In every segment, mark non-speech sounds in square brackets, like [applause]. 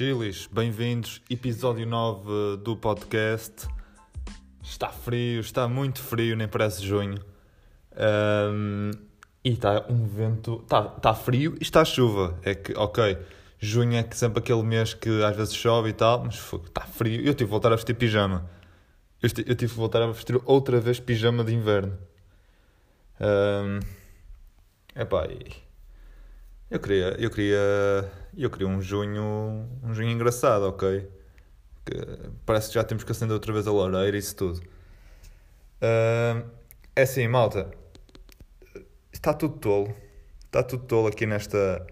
Chilis, bem-vindos. Episódio 9 do podcast. Está frio, está muito frio, nem parece junho. Um, e está um vento. Está, está frio e está chuva. É que, ok, junho é que sempre aquele mês que às vezes chove e tal, mas está frio. Eu tive que voltar a vestir pijama. Eu, eu tive que voltar a vestir outra vez pijama de inverno. Um, epá, eu queria, eu queria, eu queria um junho, um junho engraçado, ok? Que parece que já temos que acender outra vez a lareira e isso tudo. Uh, é assim, malta. Está tudo tolo. Está tudo tolo aqui nesta,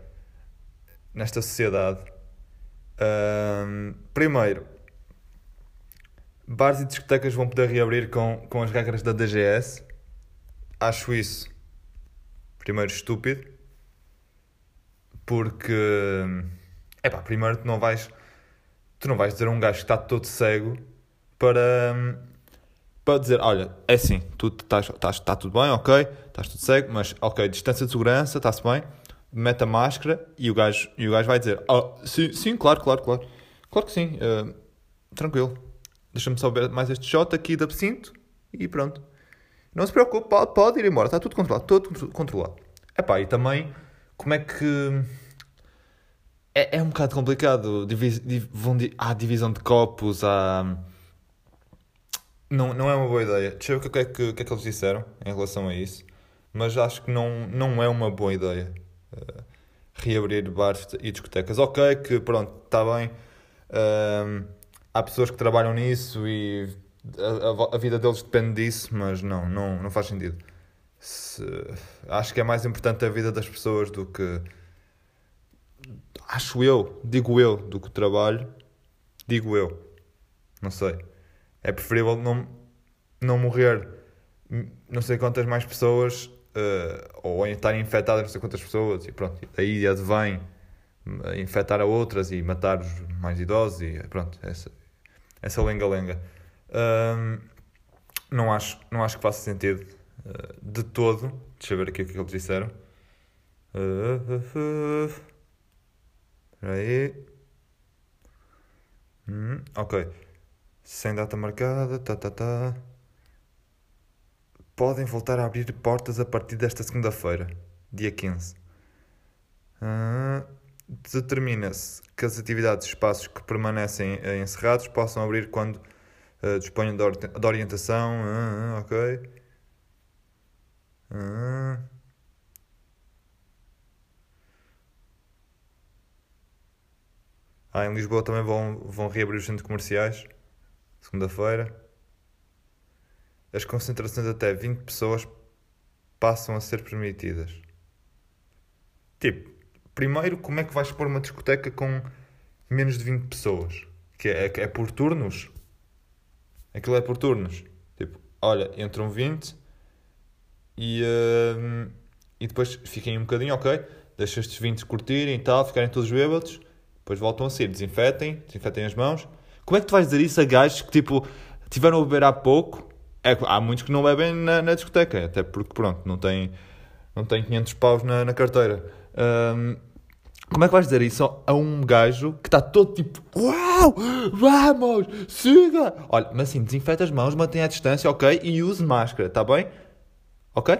nesta sociedade. Uh, primeiro, bares e discotecas vão poder reabrir com, com as regras da DGS. Acho isso, primeiro, estúpido porque é pá, primeiro tu não vais tu não vais dizer a um gajo que está todo cego para para dizer, olha, é assim, tu estás, estás, está tudo bem, ok, estás tudo cego, mas ok, distância de segurança, está-se bem, mete a máscara e o gajo, e o gajo vai dizer, oh, sim, sim, claro, claro, claro, claro que sim, uh, tranquilo, deixa-me só ver mais este shot aqui de absinto e pronto. Não se preocupe, pode, pode ir embora, está tudo controlado, tudo controlado. Epá, e também como é que. É, é um bocado complicado. Divis, div, vão, há divisão de copos, há. Não, não é uma boa ideia. Deixa eu ver o que é que, que, é que eles disseram em relação a isso. Mas acho que não, não é uma boa ideia uh, reabrir bares e discotecas. Ok, que pronto, está bem. Uh, há pessoas que trabalham nisso e a, a, a, vida deles depende disso, mas não, não, não faz sentido se, acho que é mais importante a vida das pessoas do que. Acho eu, digo eu, do que o trabalho. Digo eu. Não sei. É preferível não, não morrer não sei quantas mais pessoas uh, ou estarem infectadas não sei quantas pessoas e pronto. Daí advém infectar a outras e matar os mais idosos e pronto. Essa, essa lenga-lenga. Não, acho, não acho que faça sentido eh, de todo. Deixa eu ver aqui o que eles disseram. Espera aí. Hum, ok. Sem data marcada. Tá, tá, tá. Podem voltar a abrir portas a partir desta segunda-feira, dia 15. Uh, Determina-se que as atividades e espaços que permanecem encerrados possam abrir quando uh, disponham de, orientação. Uh, ok. Ah. ah, em Lisboa também vão, vão reabrir os centros comerciais, segunda-feira. As concentrações até 20 pessoas passam a ser permitidas. Tipo, primeiro, como é que vais pôr uma discoteca com menos de 20 pessoas? Que é, é por turnos? Aquilo é por turnos. Tipo, olha, entram 20, e, uh, e depois fiquem um bocadinho, ok? Deixa estes 20 curtirem e tal, ficarem todos bêbados, depois voltam a sair, desinfetem, desinfetem as mãos. Como é que tu vais dizer isso a gajos que tipo tiveram a beber há pouco? É, há muitos que não bebem na, na discoteca, até porque pronto, não têm, não têm 500 paus na, na carteira. Um, como é que vais dizer isso a um gajo que está todo tipo Uau! Vamos! Siga! Olha, mas assim, desinfeta as mãos, mantenha a distância, ok? E use máscara, está bem? Ok?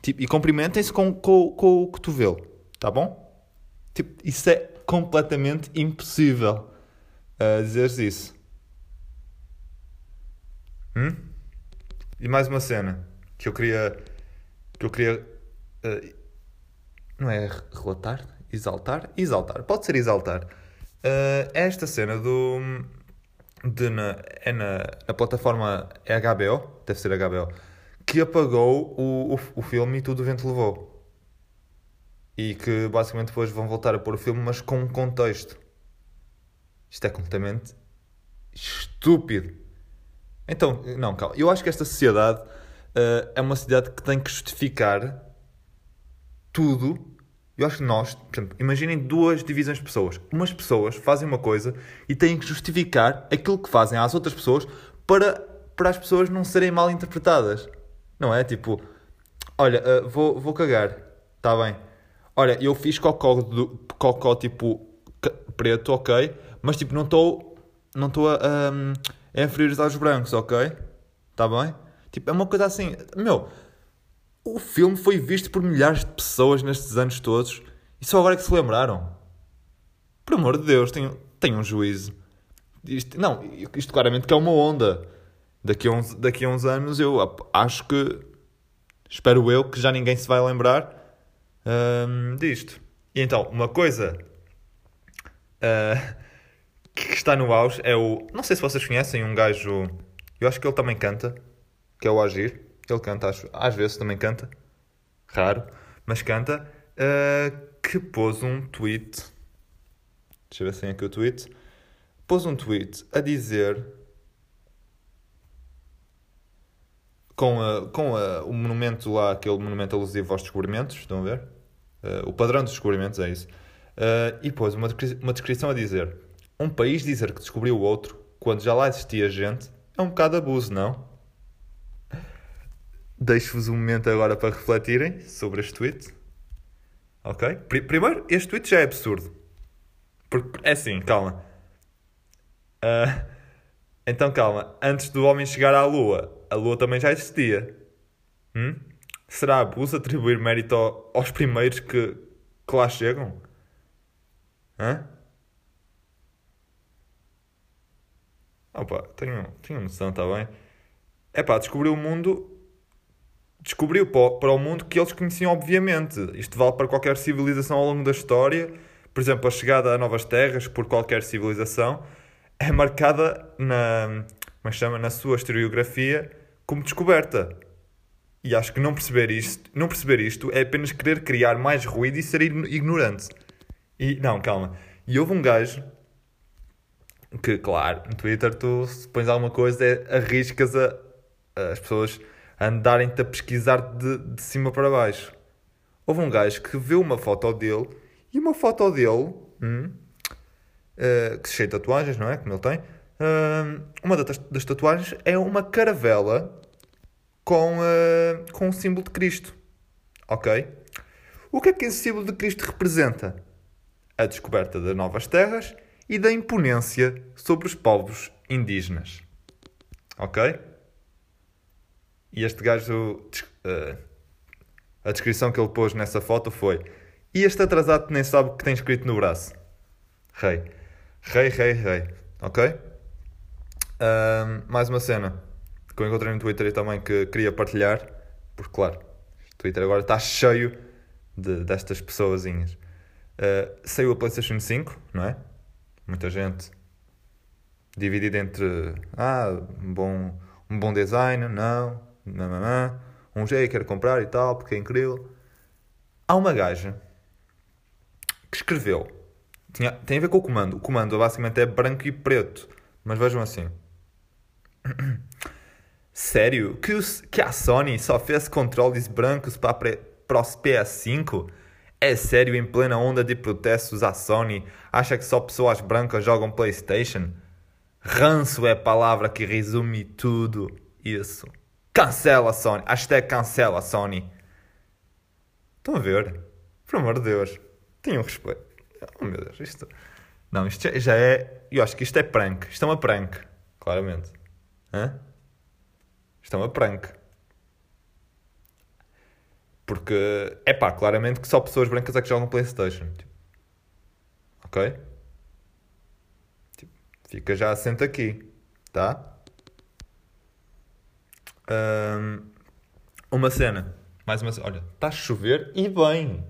Tipo, e cumprimentem-se com, com, com o cotovelo. Tá bom? Tipo, isso é completamente impossível uh, dizeres isso. Hum? E mais uma cena que eu queria. que eu queria. Uh, não é relatar? Exaltar? Exaltar. Pode ser exaltar. Uh, esta cena do. De na, é na, na plataforma HBO, deve ser HBO, que apagou o, o, o filme e tudo o vento levou. E que basicamente depois vão voltar a pôr o filme, mas com um contexto. Isto é completamente estúpido. Então, não, calma. Eu acho que esta sociedade uh, é uma sociedade que tem que justificar tudo. Eu acho que nós, por exemplo, imaginem duas divisões de pessoas. Umas pessoas fazem uma coisa e têm que justificar aquilo que fazem às outras pessoas para, para as pessoas não serem mal interpretadas. Não é? Tipo, olha, uh, vou, vou cagar, está bem. Olha, eu fiz cocó, do, cocó tipo preto, ok, Mas tipo, não estou não estou a, a, a inferiorizar os brancos, ok? Está bem? Tipo, é uma coisa assim. Meu, o filme foi visto por milhares de pessoas nestes anos todos e só agora é que se lembraram. Por amor de Deus, tenham, tenham um juízo. Isto, não, isto claramente que é uma onda. Daqui a, uns, daqui a uns anos eu acho que. Espero eu que já ninguém se vai lembrar hum, disto. E então, uma coisa uh, [laughs] que está no auge é o. Não sei se vocês conhecem um gajo. Eu acho que ele também canta, que é o Agir. Ele canta, acho, às vezes também canta. Raro, mas canta. Uh, que pôs um tweet. Deixa eu ver se tem aqui o tweet. Pôs um tweet a dizer. Com, a, com a, o monumento lá, aquele monumento alusivo aos descobrimentos, estão a ver? Uh, o padrão dos descobrimentos, é isso. Uh, e pôs uma, uma descrição a dizer: Um país dizer que descobriu o outro quando já lá existia gente é um bocado abuso, não? Deixo-vos um momento agora para refletirem sobre este tweet. Ok? Primeiro, este tweet já é absurdo. Porque, é assim, calma. Uh, então, calma. Antes do homem chegar à Lua, a Lua também já existia. Hum? Será abuso atribuir mérito aos primeiros que, que lá chegam? Hã? Opa, tenho, tenho noção, está bem? É pá, descobriu o mundo descobriu para o mundo que eles conheciam, obviamente. Isto vale para qualquer civilização ao longo da história. Por exemplo, a chegada a novas terras por qualquer civilização é marcada na, é chama, na sua historiografia como descoberta. E acho que não perceber isto, não perceber isto é apenas querer criar mais ruído e ser ignorante. E não, calma. E houve um gajo que, claro, no Twitter tu se pões alguma coisa, é, arriscas a as pessoas andarem-te a pesquisar de, de cima para baixo. Houve um gajo que viu uma foto dele e uma foto dele, hum, uh, que cheia de tatuagens, não é? Como ele tem. Uma das, das, tatuagens é uma caravela com, uh, com o símbolo de Cristo. Ok? O que é que esse símbolo de Cristo representa? A descoberta de novas terras e da imponência sobre os povos indígenas. Ok? E este gajo, uh, a descrição que ele pôs nessa foto foi: E este atrasado nem sabe o que tem escrito no braço. Rei. Rei, rei, rei. Ok? Uh, mais uma cena que eu encontrei no Twitter e também que queria partilhar, porque, claro, o Twitter agora está cheio de, destas pessoazinhas. Uh, saiu a PlayStation 5, não é? Muita gente dividida entre ah, um bom, um bom design, não, nananã, um G quero comprar e tal, porque é incrível. Há uma gaja que escreveu, tinha, tem a ver com o comando, o comando basicamente é branco e preto, mas vejam assim. [clears throat] Sério? Que, os, que a Sony só fez controles brancos para, os PS5? É sério, em plena onda de protestos, a Sony acha que só pessoas brancas jogam PlayStation? Ranço é a palavra que resume tudo isso. Cancela Sony. Hashtag cancela Sony. Estão a ver? Por amor de Deus. Tenham respeito. Oh meu Deus, isto. Não, isto já é. Eu acho que isto é prank. Isto é uma prank. Claramente. Hã? Isto é uma prank. Porque, é pá, claramente que só pessoas brancas é que jogam PlayStation. Tipo. Ok? Tipo, fica já assento aqui. Tá? Um, uma cena. Mais uma cena. Olha, está a chover e bem.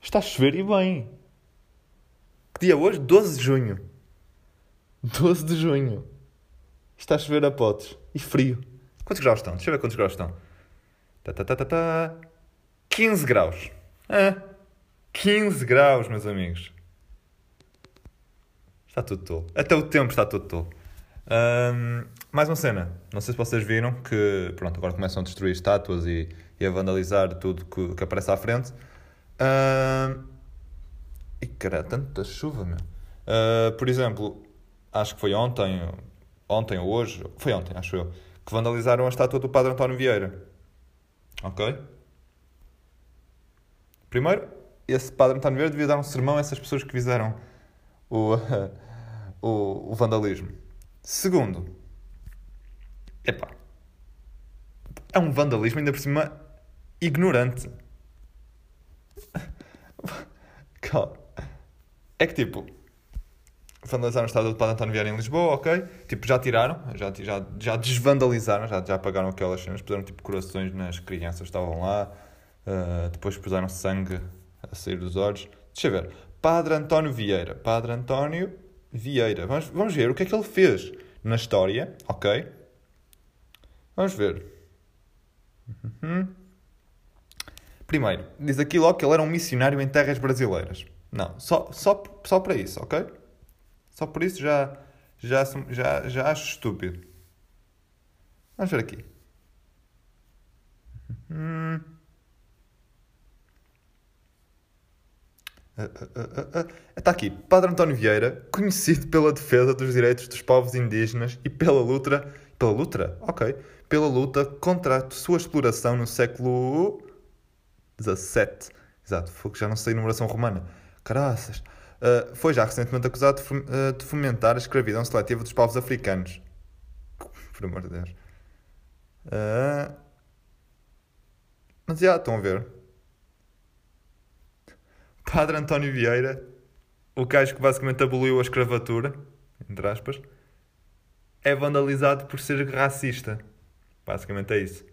Está a chover e bem. Que dia é hoje? 12 de junho. 12 de junho. Está a chover a potes. E frio. Quantos graus estão? Deixa eu ver quantos graus estão. Tá, tá, tá, tá, tá. 15 graus. É. 15 graus, meus amigos. Está tudo tolo. Até o tempo está tudo tolo. Um, mais uma cena. Não sei se vocês viram que pronto, agora começam a destruir estátuas e, e a vandalizar tudo que, que aparece à frente. Uh, e cara, tanta chuva, meu. Uh, por exemplo, acho que foi ontem, ontem ou hoje, foi ontem, acho eu, que vandalizaram a estátua do Padre António Vieira. Ok? Primeiro, esse Padre António Vieira devia dar um sermão a essas pessoas que fizeram o, [laughs] o, o vandalismo. Segundo, epá, é um vandalismo ainda por cima ignorante. [laughs] É que tipo, vandalizaram o estádio do Padre António Vieira em Lisboa, ok? Tipo, já tiraram, já, já, já desvandalizaram, já, já apagaram aquelas cenas, puseram tipo corações nas crianças que estavam lá, uh, depois puseram sangue a sair dos olhos. Deixa eu ver. Padre António Vieira. Padre António Vieira. Vamos, vamos ver o que é que ele fez na história, ok? Vamos ver. Uhum. Primeiro, diz aqui logo que ele era um missionário em terras brasileiras. Não, só, só, só para isso, ok? Só por isso já, já, já, já acho estúpido. Vamos ver aqui. Hum. Está aqui, Padre António Vieira, conhecido pela defesa dos direitos dos povos indígenas e pela luta, pela luta, ok, pela luta contra a sua exploração no século XVII. Exato, já não sei numeração romana. Caraças. Uh, foi já recentemente acusado de fomentar a escravidão seletiva dos povos africanos. Por amor de Deus. Uh, mas já, estão a ver. Padre António Vieira, o gajo que basicamente aboliu a escravatura, entre aspas, é vandalizado por ser racista. Basicamente é isso.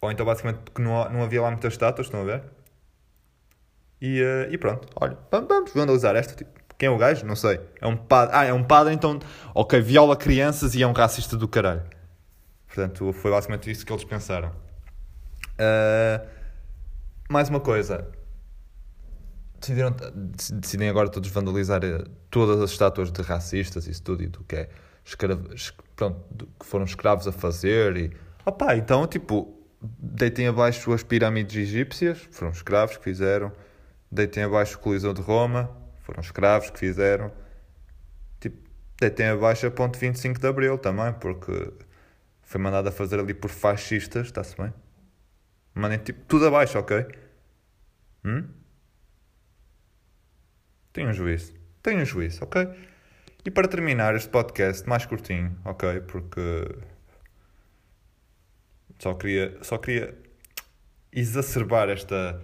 Ou então, basicamente, porque não, não havia lá muitas estátuas, estão a ver? E, uh, e pronto, olha, vamos vandalizar esta. Tipo, quem é o gajo? Não sei. É um padre. Ah, é um padre, então. Ok, viola crianças e é um racista do caralho. Portanto, foi basicamente isso que eles pensaram. Uh, mais uma coisa decidiram, decidem agora todos vandalizar eh, todas as estátuas de racistas, isso tudo, e do que é escravo, pronto, que foram escravos a fazer. E, opá, então, tipo, deitem abaixo as pirâmides egípcias, foram escravos que fizeram. Deitem abaixo o Coliseu de Roma, foram escravos que fizeram. Tipo, deitem abaixo a ponte 25 de Abril também, porque foi mandado a fazer ali por fascistas, está-se bem? Mandem tipo tudo abaixo, ok? Hum? Tenham juízo. Tenham juízo, ok? E para terminar este podcast mais curtinho, ok? Porque só queria, só queria exacerbar esta.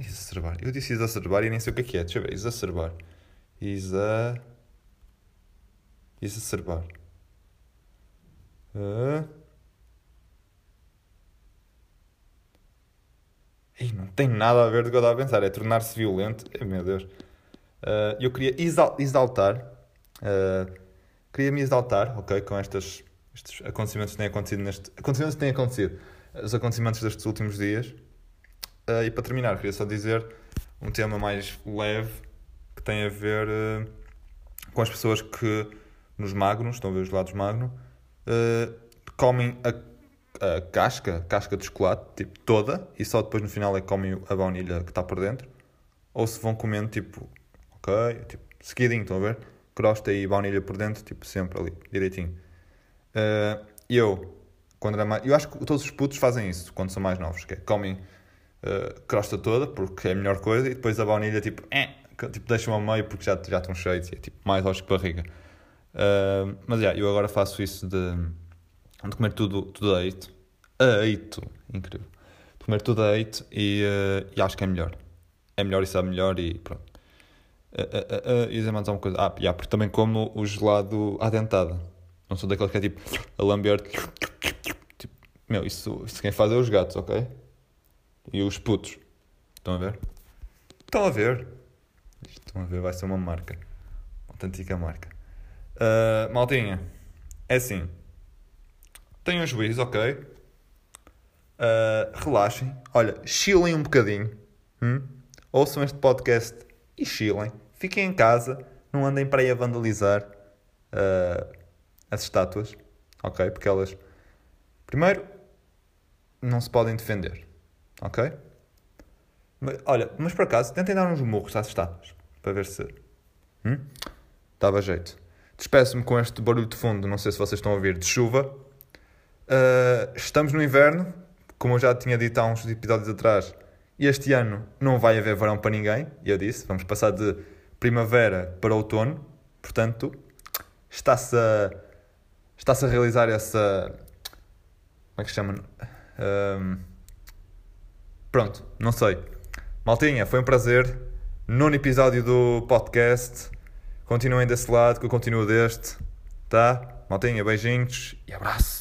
Exacerbar. Eu disse exacerbar e nem sei o que é que é. Deixa eu ver. Exacerbar. Isa. Exacerbar. Uh... Ih, não tem nada a ver com o que eu estava a pensar. É tornar-se violento. Ai, meu Deus. Uh, eu queria exaltar, uh, queria me exaltar, ok, com estas, estes acontecimentos que têm acontecido neste, acontecimentos que têm acontecido, os acontecimentos destes últimos dias. Uh, e para terminar, queria só dizer um tema mais leve que tem a ver com as pessoas que nos magnos, estão a ver os lados magno, comem a, a casca, casca de chocolate, tipo toda, e só depois no final é que comem a baunilha que está por dentro, ou se vão comendo tipo ok, tipo, seguidinho, estão a ver? Crosta e baunilha por dentro, tipo, sempre ali, direitinho. Uh, eu, quando era mais. Eu acho que todos os putos fazem isso quando são mais novos, que é comem uh, crosta toda, porque é a melhor coisa, e depois a baunilha, tipo, eh, tipo deixam ao meio porque já, já estão cheios, e é tipo mais aos que barriga. Uh, mas, yeah, eu agora faço isso de, de comer tudo, tudo a eito. A eito, incrível. De comer tudo a eito e, uh, e acho que é melhor. É melhor e sabe melhor e pronto. Uh, uh, uh, dizer mais alguma coisa. Ah, yeah, porque também como o gelado à dentada. Não sou daqueles que é tipo a lamber. Tipo, meu, isso, isso quem faz é os gatos, ok? E os putos. Estão a ver? Estão a ver? Estão a ver, vai ser uma marca. Uma autêntica marca. Uh, maltinha, é assim. Tenham juízo, ok? Uh, relaxem. Olha, chilem um bocadinho. Hum? Ouçam este podcast e chilem. Fiquem em casa, não andem para aí a vandalizar uh, as estátuas, ok? Porque elas, primeiro, não se podem defender, ok? Mas, olha, mas por acaso, tentem dar uns murros às estátuas, para ver se. Hum? Dava jeito. Despeço-me com este barulho de fundo, não sei se vocês estão a ouvir, de chuva. Uh, estamos no inverno, como eu já tinha dito há uns episódios atrás, este ano não vai haver verão para ninguém, e eu disse, vamos passar de primavera para outono, Portanto, está-se a, está-se a realizar essa. Como é que se chama? Um, pronto, não sei. Maltinha, foi um prazer. Nono episódio do podcast. Continuem desse lado, que eu continuo deste. Tá? Maltinha, beijinhos e abraço.